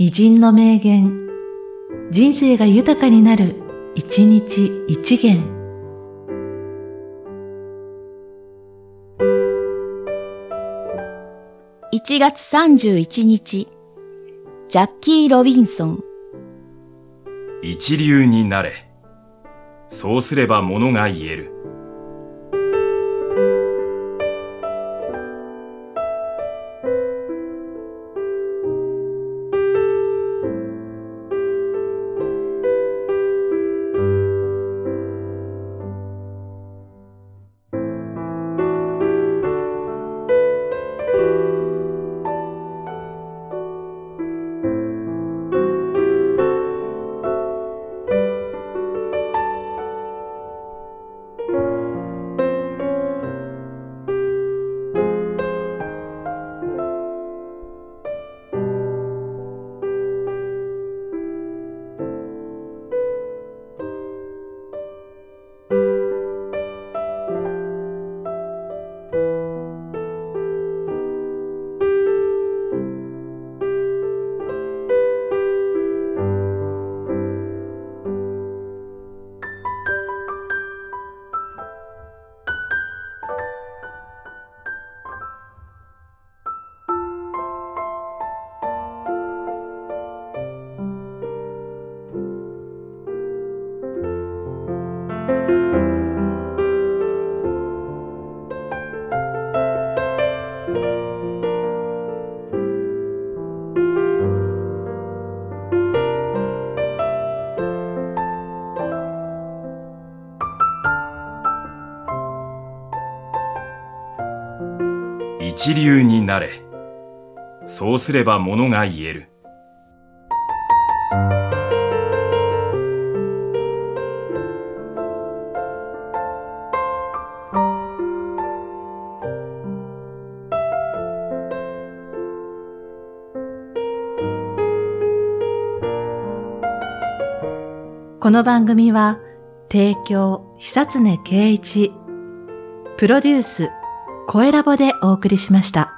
偉人の名言、人生が豊かになる、一日一元。1月31日、ジャッキー・ロビンソン。一流になれ。そうすれば物が言える。一流になれ。そうすれば物が言える。この番組は、提供、久常圭一、プロデュース、声ラボでお送りしました。